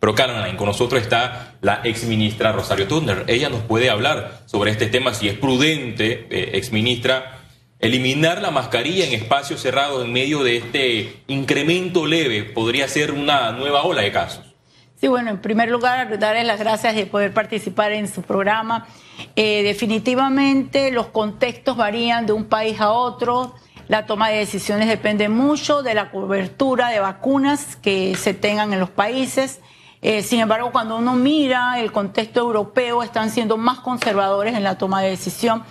Pero Caroline, con nosotros está la ex ministra Rosario Turner. Ella nos puede hablar sobre este tema, si es prudente, eh, ex ministra, eliminar la mascarilla en espacios cerrados en medio de este incremento leve podría ser una nueva ola de casos. Sí, bueno, en primer lugar, darles las gracias de poder participar en su programa. Eh, definitivamente los contextos varían de un país a otro. La toma de decisiones depende mucho de la cobertura de vacunas que se tengan en los países. Eh, sin embargo, cuando uno mira el contexto europeo, están siendo más conservadores en la toma de decisión.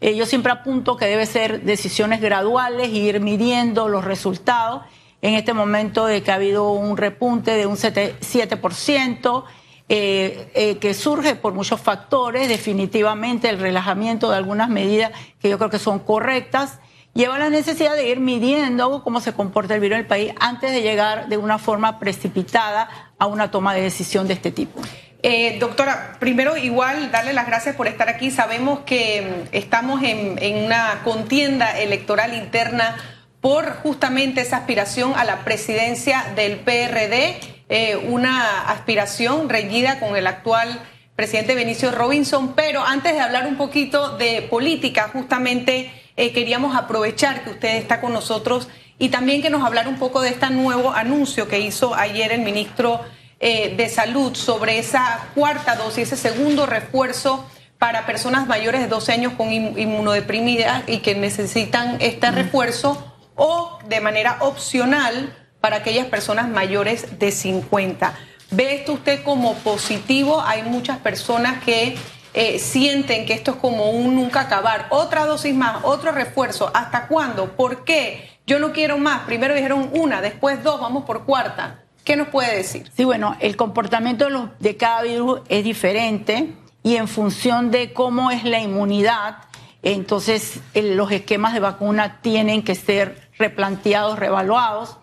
Eh, yo siempre apunto que debe ser decisiones graduales e ir midiendo los resultados. En este momento de que ha habido un repunte de un 7%, eh, que surge por muchos factores, definitivamente el relajamiento de algunas medidas que yo creo que son correctas, lleva a la necesidad de ir midiendo cómo se comporta el virus en el país antes de llegar de una forma precipitada a una toma de decisión de este tipo. Eh, doctora, primero igual darle las gracias por estar aquí. Sabemos que mm, estamos en, una contienda electoral interna por justamente esa aspiración a la presidencia del PRD, eh, una aspiración reñida con el actual presidente Benicio Robinson. Pero antes de hablar un poquito de política, justamente eh, queríamos aprovechar que usted está con nosotros y también que nos hablara un poco de este nuevo anuncio que hizo ayer el ministro eh, de Salud sobre esa cuarta dosis, ese segundo refuerzo para personas mayores de 12 años con inmunodeprimida y que necesitan este refuerzo o de manera opcional para aquellas personas mayores de 50. ¿Ve esto usted como positivo? Hay muchas personas que eh, sienten que esto es como un nunca acabar. Otra dosis más, otro refuerzo. ¿Hasta cuándo? ¿Por qué? Yo no quiero más. Primero dijeron una, después dos, vamos por cuarta. ¿Qué nos puede decir? Sí, bueno, el comportamiento de, de cada virus es diferente y en función de cómo es la inmunidad, entonces los esquemas de vacuna tienen que ser replanteados, revaluados.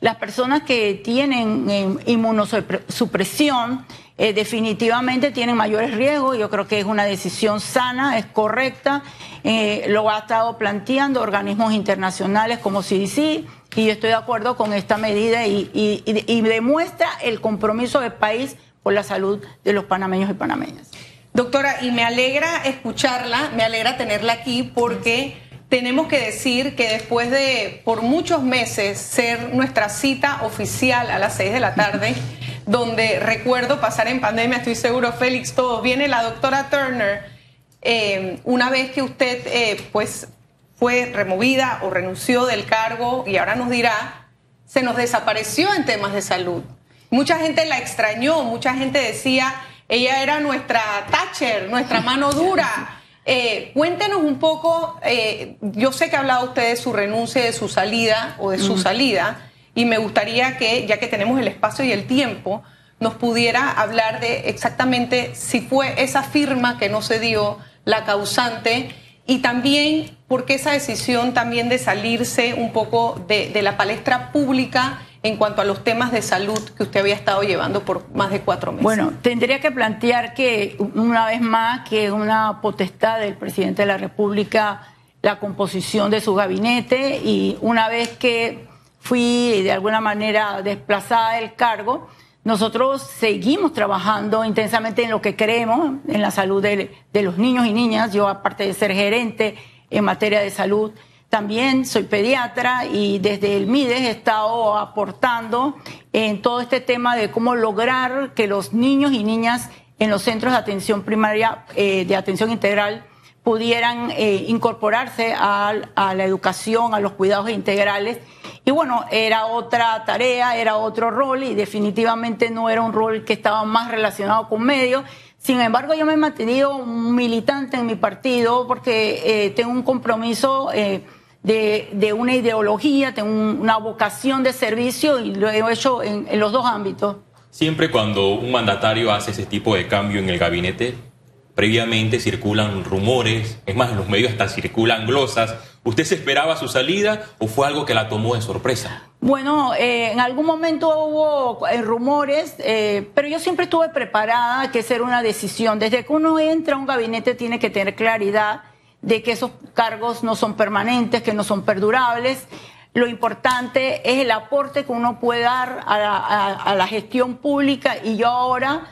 Las personas que tienen eh, inmunosupresión eh, definitivamente tienen mayores riesgos. Yo creo que es una decisión sana, es correcta. Eh, lo ha estado planteando organismos internacionales como CDC y yo estoy de acuerdo con esta medida y, y demuestra el compromiso del país por la salud de los panameños y panameñas. Doctora, y me alegra escucharla, me alegra tenerla aquí porque tenemos que decir que después de por muchos meses ser nuestra cita oficial a las seis de la tarde, donde recuerdo pasar en pandemia, estoy seguro, Félix, todo, viene la doctora Turner, eh, una vez que usted eh, pues fue removida o renunció del cargo y ahora nos dirá, se nos desapareció en temas de salud. Mucha gente la extrañó, mucha gente decía, ella era nuestra Thatcher, nuestra mano dura. Eh, cuéntenos un poco, yo sé que ha hablado usted de su renuncia, de su salida o de su salida, y me gustaría que, ya que tenemos el espacio y el tiempo, nos pudiera hablar de exactamente si fue esa firma que no se dio la causante y también por qué esa decisión también de salirse un poco de, de, la palestra pública en cuanto a los temas de salud que usted había estado llevando por más de cuatro meses. Bueno, tendría que plantear que una vez más que una potestad del presidente de la República la composición de su gabinete y una vez que fui de alguna manera desplazada del cargo, nosotros seguimos trabajando intensamente en lo que creemos, en la salud de, los niños y niñas. Yo, aparte de ser gerente en materia de salud, también soy pediatra y desde el MIDES he estado aportando en todo este tema de cómo lograr que los niños y niñas en los centros de atención primaria, eh, de atención integral, pudieran eh, incorporarse a, la educación, a los cuidados integrales. Y bueno, era otra tarea, era otro rol y definitivamente no era un rol que estaba más relacionado con medios. Sin embargo, yo me he mantenido militante en mi partido porque eh, tengo un compromiso eh, de, una ideología, tengo una vocación de servicio y lo he hecho en los dos ámbitos. Siempre cuando un mandatario hace ese tipo de cambio en el gabinete, Previamente circulan rumores, es más, en los medios hasta circulan glosas. ¿Usted se esperaba su salida o fue algo que la tomó de sorpresa? Bueno, eh, en algún momento hubo eh, rumores, eh, pero yo siempre estuve preparada que ser una decisión. Desde que uno entra a un gabinete tiene que tener claridad de que esos cargos no son permanentes, que no son perdurables. lo importante es el aporte que uno puede dar a la, gestión pública y yo ahora,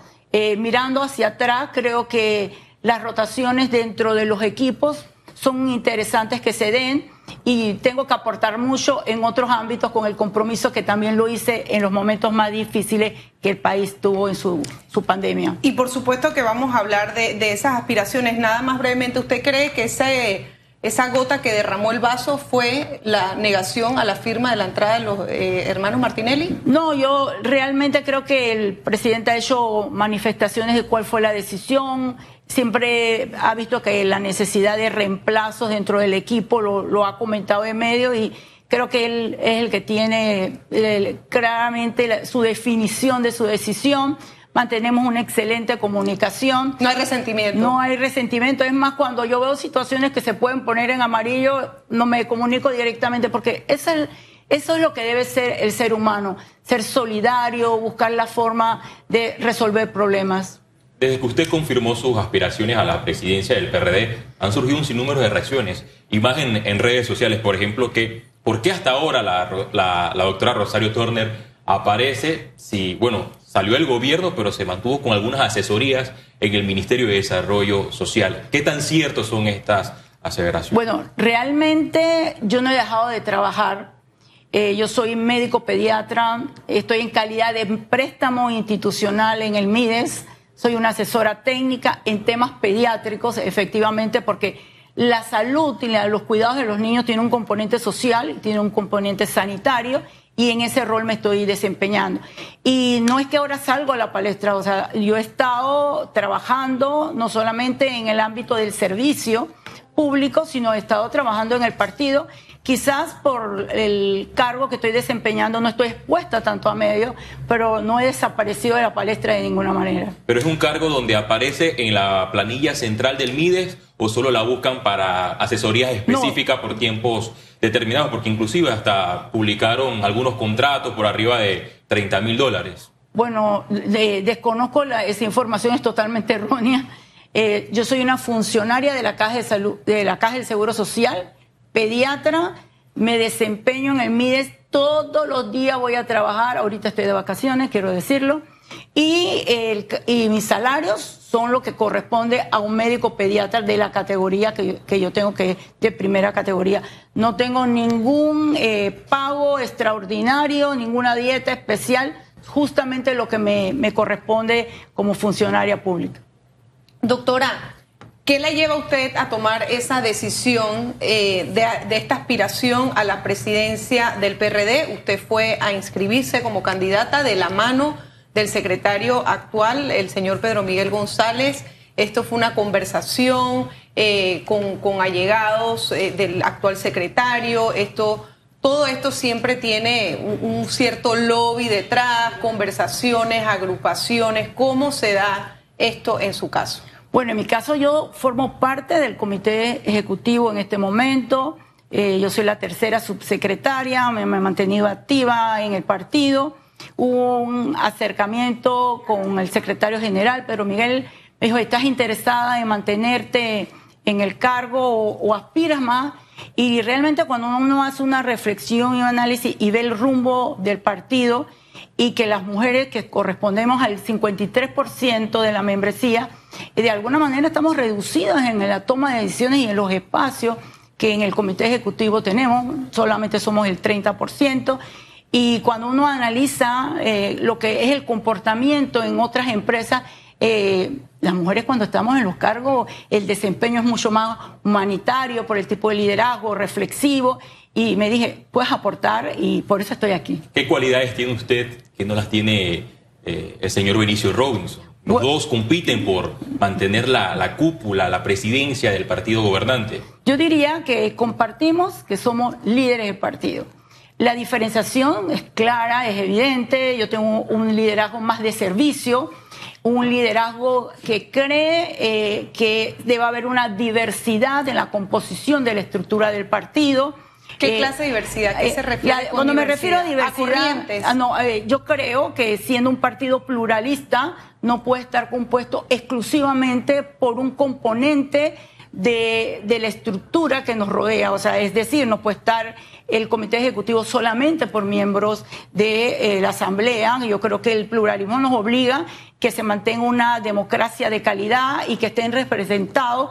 mirando hacia atrás, creo que las rotaciones dentro de los equipos son interesantes que se den y tengo que aportar mucho en otros ámbitos con el compromiso que también lo hice en los momentos más difíciles que el país tuvo en su, su pandemia. Y por supuesto que vamos a hablar de, de esas aspiraciones. Nada más brevemente, ¿usted cree que ese esa gota que derramó el vaso fue la negación a la firma de la entrada de los eh, hermanos Martinelli? No, yo realmente creo que el presidente ha hecho manifestaciones de cuál fue la decisión. Siempre ha visto que la necesidad de reemplazos dentro del equipo lo, ha comentado en medio y creo que él es el que tiene claramente su definición de su decisión mantenemos una excelente comunicación. No hay resentimiento. No hay resentimiento. Es más, cuando yo veo situaciones que se pueden poner en amarillo, no me comunico directamente porque es el, eso es lo que debe ser el ser humano, ser solidario, buscar la forma de resolver problemas. Desde que usted confirmó sus aspiraciones a la presidencia del PRD, han surgido un sinnúmero de reacciones, y más en, redes sociales, por ejemplo, que ¿por qué hasta ahora la, la, doctora Rosario Turner aparece si, bueno, salió el gobierno, pero se mantuvo con algunas asesorías en el Ministerio de Desarrollo Social. ¿Qué tan ciertos son estas aseveraciones? Bueno, realmente yo no he dejado de trabajar. Eh, yo soy médico pediatra, estoy en calidad de préstamo institucional en el MIDES, soy una asesora técnica en temas pediátricos, efectivamente, porque la salud y los cuidados de los niños tiene un componente social, tiene un componente sanitario y en ese rol me estoy desempeñando. Y no es que ahora salgo a la palestra, o sea, yo he estado trabajando no solamente en el ámbito del servicio público, sino he estado trabajando en el partido Quizás por el cargo que estoy desempeñando no estoy expuesta tanto a medios, pero no he desaparecido de la palestra de ninguna manera. ¿Pero es un cargo donde aparece en la planilla central del MIDES o solo la buscan para asesorías específicas por tiempos determinados? Porque inclusive hasta publicaron algunos contratos por arriba de 30 mil dólares. Bueno, desconozco esa información, es totalmente errónea. Eh, yo soy una funcionaria de la Caja de Salud, de la Caja del Seguro Social pediatra, me desempeño en el MIDES, todos los días voy a trabajar, ahorita estoy de vacaciones, quiero decirlo, y, y mis salarios son lo que corresponde a un médico pediatra de la categoría que, yo tengo, que de primera categoría. No tengo ningún eh, pago extraordinario, ninguna dieta especial, justamente lo que me, me corresponde como funcionaria pública. Doctora, ¿Qué le lleva a usted a tomar esa decisión eh, de, esta aspiración a la presidencia del PRD? Usted fue a inscribirse como candidata de la mano del secretario actual, el señor Pedro Miguel González. Esto fue una conversación eh, con, allegados eh, del actual secretario. Esto, todo esto siempre tiene un cierto lobby detrás, conversaciones, agrupaciones. ¿Cómo se da esto en su caso? Bueno, en mi caso yo formo parte del comité ejecutivo en este momento. Eh, yo soy la tercera subsecretaria, me, he mantenido activa en el partido. Hubo un acercamiento con el secretario general, pero Miguel me dijo, ¿estás interesada en mantenerte en el cargo o aspiras más? Y realmente cuando uno hace una reflexión y un análisis y ve el rumbo del partido y que las mujeres que correspondemos al 53% de la membresía, de alguna manera estamos reducidas en la toma de decisiones y en los espacios que en el comité ejecutivo tenemos, solamente somos el 30%. Y cuando uno analiza eh, lo que es el comportamiento en otras empresas, eh, las mujeres cuando estamos en los cargos, el desempeño es mucho más humanitario por el tipo de liderazgo, reflexivo. Y me dije, puedes aportar y por eso estoy aquí. ¿Qué cualidades tiene usted que no las tiene eh, el señor Benicio Robinson? Los dos compiten por mantener la, la, cúpula, la presidencia del partido gobernante. Yo diría que compartimos que somos líderes del partido. La diferenciación es clara, es evidente. Yo tengo un liderazgo más de servicio, un liderazgo que cree eh, que debe haber una diversidad en la composición de la estructura del partido ¿Qué eh, clase de diversidad? ¿Qué eh, se refiere? cuando me refiero a diversidad, ah, no, eh, yo creo que siendo un partido pluralista no puede estar compuesto exclusivamente por un componente de, la estructura que nos rodea. O sea, es decir, no puede estar el comité ejecutivo solamente por miembros de eh, la asamblea. Yo creo que el pluralismo nos obliga que se mantenga una democracia de calidad y que estén representados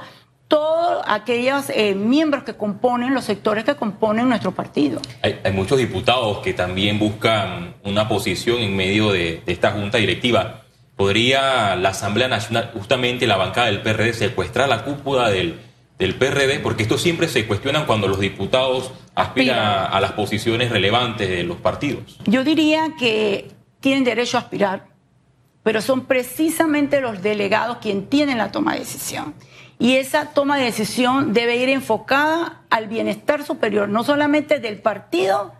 todos aquellos eh, miembros que componen los sectores que componen nuestro partido. Hay, muchos diputados que también buscan una posición en medio de, esta junta directiva. ¿Podría la Asamblea Nacional, justamente la bancada del PRD, secuestrar la cúpula del, del PRD? Porque esto siempre se cuestiona cuando los diputados aspiran a las posiciones relevantes de los partidos. Yo diría que tienen derecho a aspirar, pero son precisamente los delegados quienes tienen la toma de decisión. Y esa toma de decisión debe ir enfocada al bienestar superior, no solamente del partido,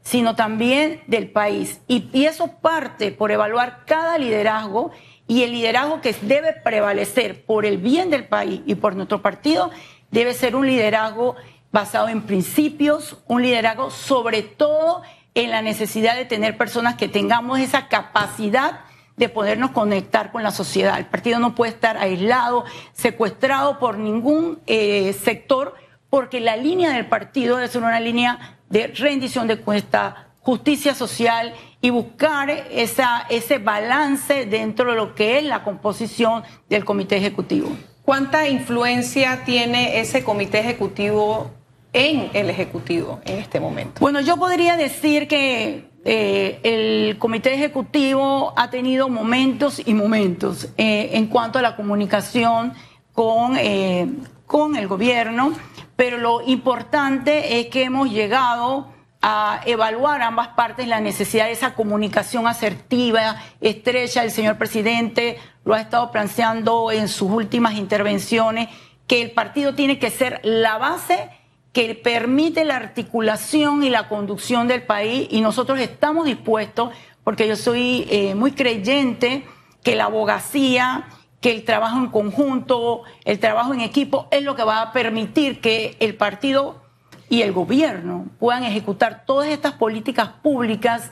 sino también del país. Y, eso parte por evaluar cada liderazgo y el liderazgo que debe prevalecer por el bien del país y por nuestro partido debe ser un liderazgo basado en principios, un liderazgo sobre todo en la necesidad de tener personas que tengamos esa capacidad de podernos conectar con la sociedad. El partido no puede estar aislado, secuestrado por ningún eh, sector, porque la línea del partido debe ser una línea de rendición de cuesta, justicia social y buscar esa, ese balance dentro de lo que es la composición del comité ejecutivo. ¿Cuánta influencia tiene ese comité ejecutivo en el ejecutivo en este momento? Bueno, yo podría decir que eh, el comité ejecutivo ha tenido momentos y momentos eh, en cuanto a la comunicación con, eh, con el gobierno, pero lo importante es que hemos llegado a evaluar ambas partes la necesidad de esa comunicación asertiva, estrecha. El señor presidente lo ha estado planteando en sus últimas intervenciones, que el partido tiene que ser la base que permite la articulación y la conducción del país y nosotros estamos dispuestos, porque yo soy eh, muy creyente que la abogacía, que el trabajo en conjunto, el trabajo en equipo es lo que va a permitir que el partido y el gobierno puedan ejecutar todas estas políticas públicas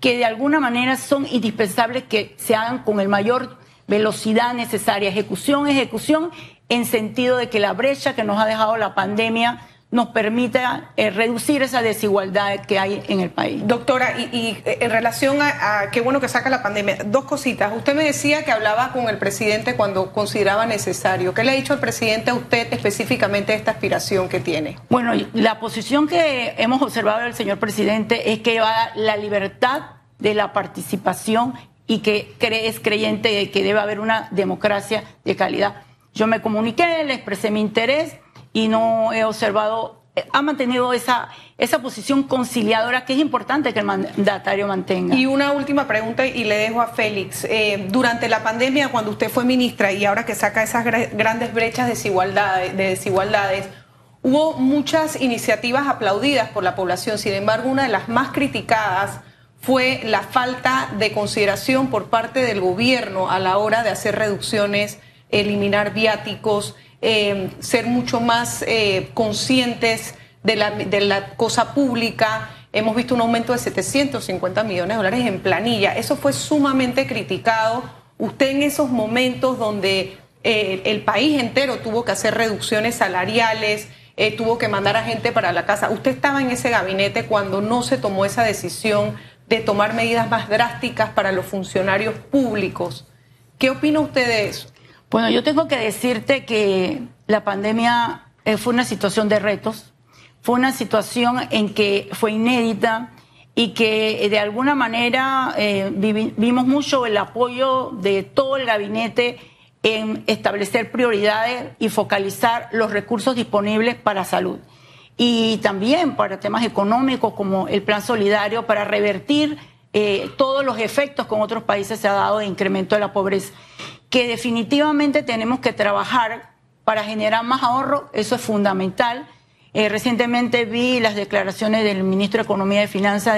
que de alguna manera son indispensables que se hagan con el mayor velocidad necesaria, ejecución, ejecución, en sentido de que la brecha que nos ha dejado la pandemia nos permita eh, reducir esa desigualdad que hay en el país. Doctora, y, eh, en relación a, qué bueno que saca la pandemia, dos cositas. Usted me decía que hablaba con el presidente cuando consideraba necesario. ¿Qué le ha dicho el presidente a usted específicamente de esta aspiración que tiene? Bueno, la posición que hemos observado del señor presidente es que va la libertad de la participación y que es creyente de que debe haber una democracia de calidad. Yo me comuniqué, le expresé mi interés y no he observado, ha mantenido esa, esa posición conciliadora que es importante que el mandatario mantenga. Y una última pregunta y le dejo a Félix. Eh, durante la pandemia, cuando usted fue ministra y ahora que saca esas grandes brechas de desigualdades, de desigualdades hubo muchas iniciativas aplaudidas por la población. Sin embargo, una de las más criticadas fue la falta de consideración por parte del gobierno a la hora de hacer reducciones, eliminar viáticos eh, ser mucho más eh, conscientes de la, cosa pública. Hemos visto un aumento de 750 millones de dólares en planilla. Eso fue sumamente criticado. Usted en esos momentos donde eh, el país entero tuvo que hacer reducciones salariales, tuvo que mandar a gente para la casa. Usted estaba en ese gabinete cuando no se tomó esa decisión de tomar medidas más drásticas para los funcionarios públicos. ¿Qué opina usted de eso? Bueno, yo tengo que decirte que la pandemia eh, fue una situación de retos, fue una situación en que fue inédita y que eh, de alguna manera eh, vimos mucho el apoyo de todo el gabinete en establecer prioridades y focalizar los recursos disponibles para salud. Y también para temas económicos como el plan solidario para revertir todos los efectos que en otros países se ha dado de incremento de la pobreza que definitivamente tenemos que trabajar para generar más ahorro, eso es fundamental. Eh, recientemente vi las declaraciones del ministro de Economía y Finanzas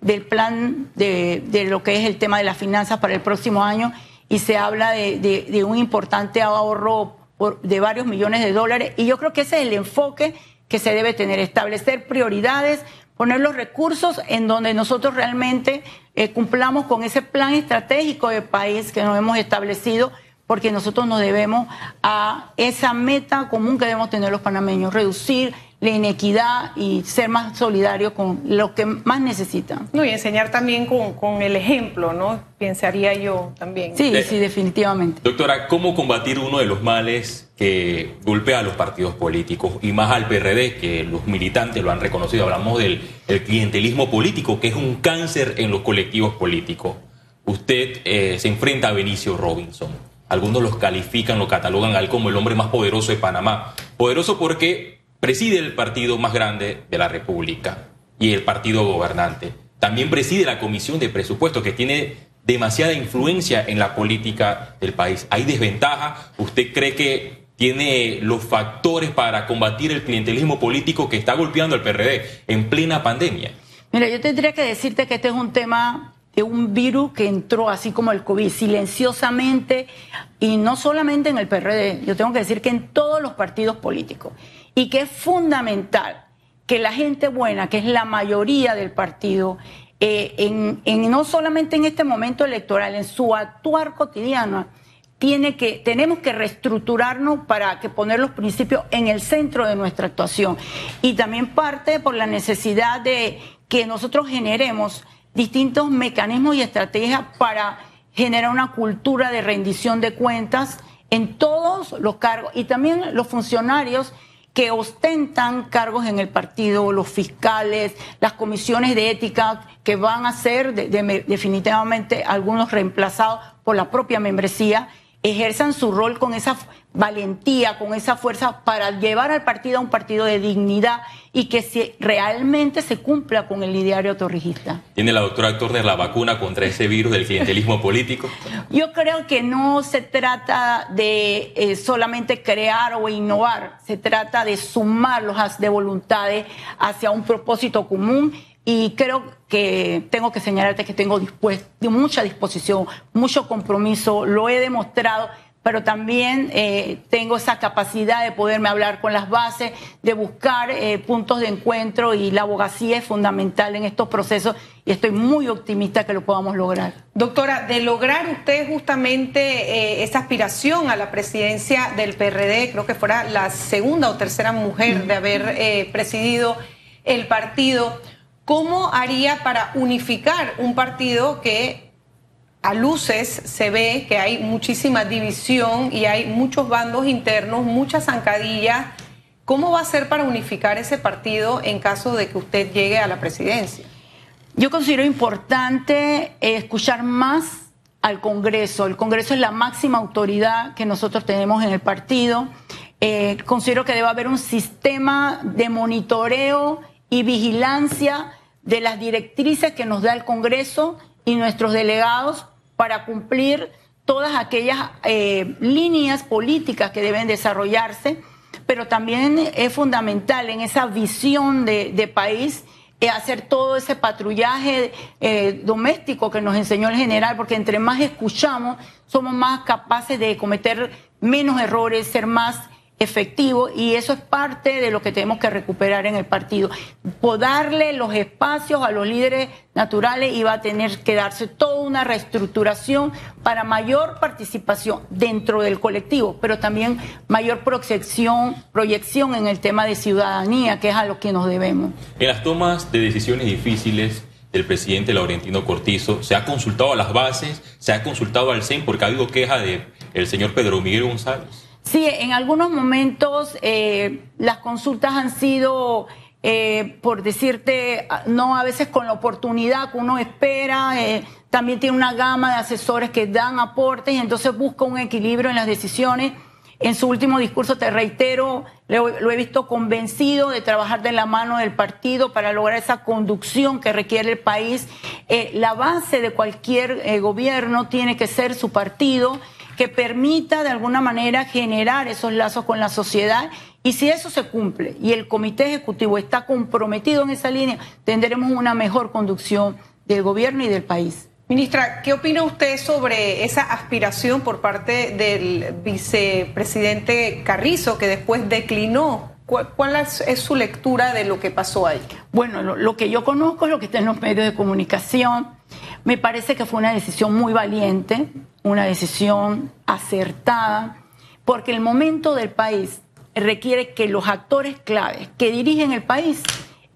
del plan de, lo que es el tema de las finanzas para el próximo año y se habla de, un importante ahorro de varios millones de dólares y yo creo que ese es el enfoque que se debe tener, establecer prioridades, poner los recursos en donde nosotros realmente eh, cumplamos con ese plan estratégico de país que nos hemos establecido porque nosotros nos debemos a esa meta común que debemos tener los panameños, reducir la inequidad y ser más solidarios con los que más necesitan. No, y enseñar también con, con el ejemplo, ¿no? Pensaría yo también. Sí, sí, definitivamente. Doctora, ¿cómo combatir uno de los males que golpea a los partidos políticos y más al PRD, que los militantes lo han reconocido? Hablamos del el clientelismo político, que es un cáncer en los colectivos políticos. Usted eh, se enfrenta a Benicio Robinson algunos los califican, lo catalogan al como el hombre más poderoso de Panamá. Poderoso porque preside el partido más grande de la República y el partido gobernante. También preside la Comisión de Presupuestos, que tiene demasiada influencia en la política del país. ¿Hay desventaja? ¿Usted cree que tiene los factores para combatir el clientelismo político que está golpeando al PRD en plena pandemia? Mira, yo tendría que decirte que este es un tema de un virus que entró así como el COVID, silenciosamente, y no solamente en el PRD, yo tengo que decir que en todos los partidos políticos, y que es fundamental que la gente buena, que es la mayoría del partido, eh, en, no solamente en este momento electoral, en su actuar cotidiano, tiene que, tenemos que reestructurarnos para que poner los principios en el centro de nuestra actuación. Y también parte por la necesidad de que nosotros generemos distintos mecanismos y estrategias para generar una cultura de rendición de cuentas en todos los cargos y también los funcionarios que ostentan cargos en el partido, los fiscales, las comisiones de ética que van a ser definitivamente algunos reemplazados por la propia membresía, ejerzan su rol con esa valentía, con esa fuerza para llevar al partido a un partido de dignidad y que realmente se cumpla con el ideario autorregista. ¿Tiene la doctora Turner la vacuna contra ese virus del clientelismo político? Yo creo que no se trata de eh, solamente crear o innovar, se trata de sumar los de voluntades hacia un propósito común y creo que tengo que señalarte que tengo mucha disposición, mucho compromiso, lo he demostrado pero también eh, tengo esa capacidad de poderme hablar con las bases, de buscar eh, puntos de encuentro y la abogacía es fundamental en estos procesos y estoy muy optimista que lo podamos lograr. Doctora, de lograr usted justamente eh, esa aspiración a la presidencia del PRD, creo que fuera la segunda o tercera mujer de haber presidido el partido, ¿cómo haría para unificar un partido que a luces se ve que hay muchísima división y hay muchos bandos internos, muchas zancadillas. ¿Cómo va a ser para unificar ese partido en caso de que usted llegue a la presidencia? Yo considero importante eh, escuchar más al Congreso. El Congreso es la máxima autoridad que nosotros tenemos en el partido. Eh, considero que debe haber un sistema de monitoreo y vigilancia de las directrices que nos da el Congreso y nuestros delegados para cumplir todas aquellas eh, líneas políticas que deben desarrollarse, pero también es fundamental en esa visión de, país eh, hacer todo ese patrullaje eh, doméstico que nos enseñó el general, porque entre más escuchamos, somos más capaces de cometer menos errores, ser más efectivo y eso es parte de lo que tenemos que recuperar en el partido. darle los espacios a los líderes naturales y va a tener que darse toda una reestructuración para mayor participación dentro del colectivo, pero también mayor proyección, en el tema de ciudadanía, que es a lo que nos debemos. En las tomas de decisiones difíciles del presidente Laurentino Cortizo, ¿se ha consultado a las bases? ¿Se ha consultado al CEN? Porque ha habido queja del el señor Pedro Miguel González. Sí, en algunos momentos eh, las consultas han sido, eh, por decirte, no a veces con la oportunidad que uno espera. Eh, también tiene una gama de asesores que dan aportes y entonces busca un equilibrio en las decisiones. En su último discurso, te reitero, lo, he visto convencido de trabajar de la mano del partido para lograr esa conducción que requiere el país. la base de cualquier gobierno tiene que ser su partido que permita de alguna manera generar esos lazos con la sociedad. Y si eso se cumple y el comité ejecutivo está comprometido en esa línea, tendremos una mejor conducción del gobierno y del país. Ministra, ¿qué opina usted sobre esa aspiración por parte del vicepresidente Carrizo, que después declinó? ¿Cuál, es, su lectura de lo que pasó ahí? Bueno, lo, que yo conozco es lo que está en los medios de comunicación. Me parece que fue una decisión muy valiente, una decisión acertada, porque el momento del país requiere que los actores claves que dirigen el país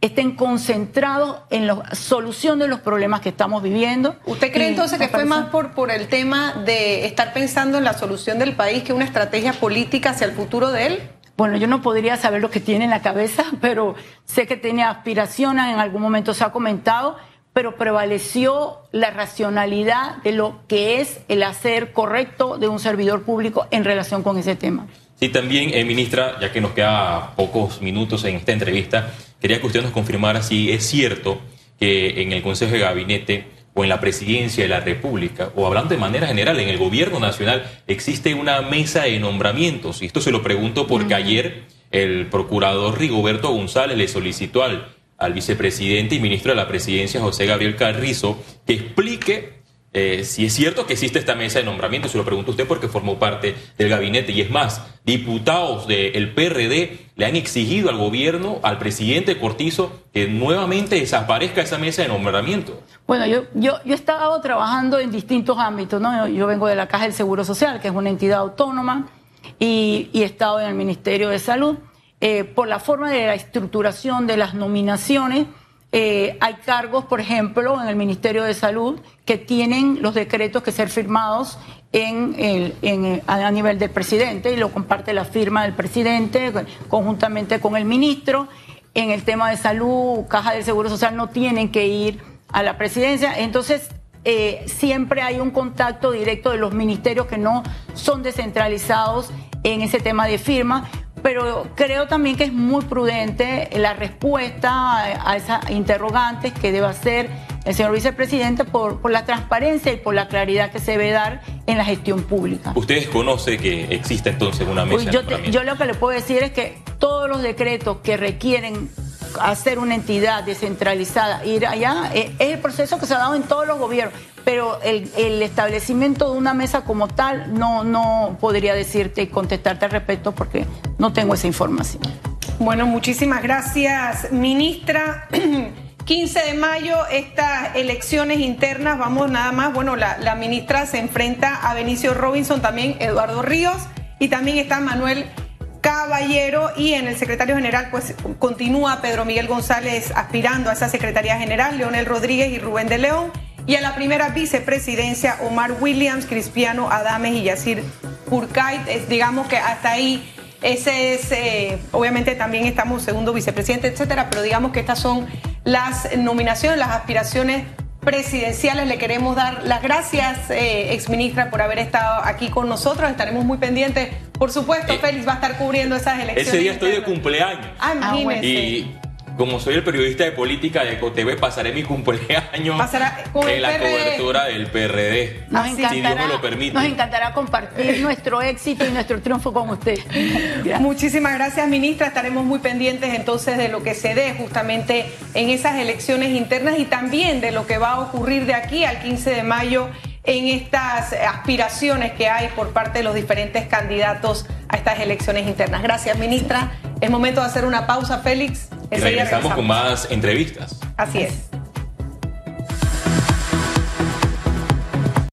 estén concentrados en la solución de los problemas que estamos viviendo. ¿Usted cree entonces que fue más por, por el tema de estar pensando en la solución del país que una estrategia política hacia el futuro de él? Bueno, yo no podría saber lo que tiene en la cabeza, pero sé que tiene aspiraciones, en algún momento se ha comentado, pero prevaleció la racionalidad de lo que es el hacer correcto de un servidor público en relación con ese tema. Sí, también, eh, ministra, ya que nos queda pocos minutos en esta entrevista, quería que usted nos confirmara si es cierto que en el Consejo de Gabinete o en la Presidencia de la República, o hablando de manera general, en el Gobierno Nacional, existe una mesa de nombramientos. Y esto se lo pregunto porque ayer el procurador Rigoberto González le solicitó al, al vicepresidente y ministro de la Presidencia, José Gabriel Carrizo, que explique eh, si es cierto que existe esta mesa de nombramiento, se lo pregunto a usted porque formó parte del gabinete. Y es más, diputados del PRD le han exigido al gobierno, al presidente Cortizo, que nuevamente desaparezca esa mesa de nombramiento. Bueno, yo, yo, yo he estado trabajando en distintos ámbitos, ¿no? Yo, vengo de la Caja del Seguro Social, que es una entidad autónoma, y, he estado en el Ministerio de Salud. Eh, por la forma de la estructuración de las nominaciones, eh, hay cargos, por ejemplo, en el Ministerio de Salud que tienen los decretos que ser firmados a nivel del presidente y lo comparte la firma del presidente conjuntamente con el ministro. En el tema de salud, Caja del Seguro Social no tienen que ir a la presidencia. Entonces, eh, siempre hay un contacto directo de los ministerios que no son descentralizados en ese tema de firma, pero creo también que es muy prudente la respuesta a esas interrogantes que debe hacer el señor vicepresidente por, por, la transparencia y por la claridad que se debe dar en la gestión pública. ¿Ustedes conocen que existe entonces una mesa? Yo, yo lo que le puedo decir es que todos los decretos que requieren hacer una entidad descentralizada, ir allá, eh, es el proceso que se ha dado en todos los gobiernos, pero el, establecimiento de una mesa como tal no, no podría decirte y contestarte al respecto porque no tengo esa información. Bueno, muchísimas gracias, ministra. 15 de mayo, estas elecciones internas, vamos nada más, bueno, la, la ministra se enfrenta a Benicio Robinson, también Eduardo Ríos y también está Manuel Caballero y en el secretario general pues continúa Pedro Miguel González aspirando a esa secretaría general, Leonel Rodríguez y Rubén de León. Y a la primera vicepresidencia, Omar Williams, Cristiano Adames y Yacir Purkait. digamos que hasta ahí ese es, eh, obviamente también estamos segundo vicepresidente, etcétera, pero digamos que estas son las nominaciones, las aspiraciones presidenciales. Le queremos dar las gracias, eh, exministra, por haber estado aquí con nosotros. Estaremos muy pendientes. Por supuesto, eh, Félix va a estar cubriendo esas elecciones. Ese día estoy de cumpleaños. Ah, imagínese. Y como soy el periodista de política de EcoTV, pasaré mi cumpleaños en la cobertura del PRD. Nos si Dios me lo permite. Nos encantará compartir nuestro éxito y nuestro triunfo con usted. Muchísimas gracias, ministra. Estaremos muy pendientes entonces de lo que se dé justamente en esas elecciones internas y también de lo que va a ocurrir de aquí al 15 de mayo en estas aspiraciones que hay por parte de los diferentes candidatos a estas elecciones internas. Gracias, ministra. Es momento de hacer una pausa, Félix. Y regresamos con más entrevistas. Así es.